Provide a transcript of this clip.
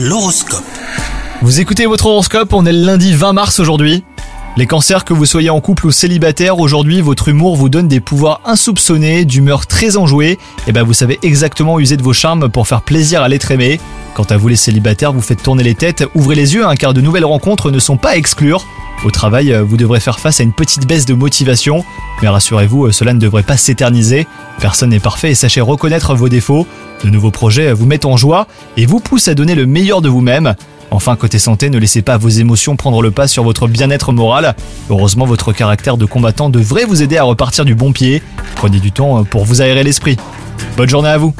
L'horoscope. Vous écoutez votre horoscope, on est le lundi 20 mars aujourd'hui. Les cancers, que vous soyez en couple ou célibataire, aujourd'hui votre humour vous donne des pouvoirs insoupçonnés, d'humeur très enjouée, et ben vous savez exactement user de vos charmes pour faire plaisir à l'être aimé. Quant à vous les célibataires, vous faites tourner les têtes, ouvrez les yeux hein, car de nouvelles rencontres ne sont pas à exclure. Au travail, euh, vous devrez faire face à une petite baisse de motivation, mais rassurez-vous, euh, cela ne devrait pas s'éterniser. Personne n'est parfait et sachez reconnaître vos défauts. De nouveaux projets vous mettent en joie et vous poussent à donner le meilleur de vous-même. Enfin, côté santé, ne laissez pas vos émotions prendre le pas sur votre bien-être moral. Heureusement, votre caractère de combattant devrait vous aider à repartir du bon pied. Prenez du temps pour vous aérer l'esprit. Bonne journée à vous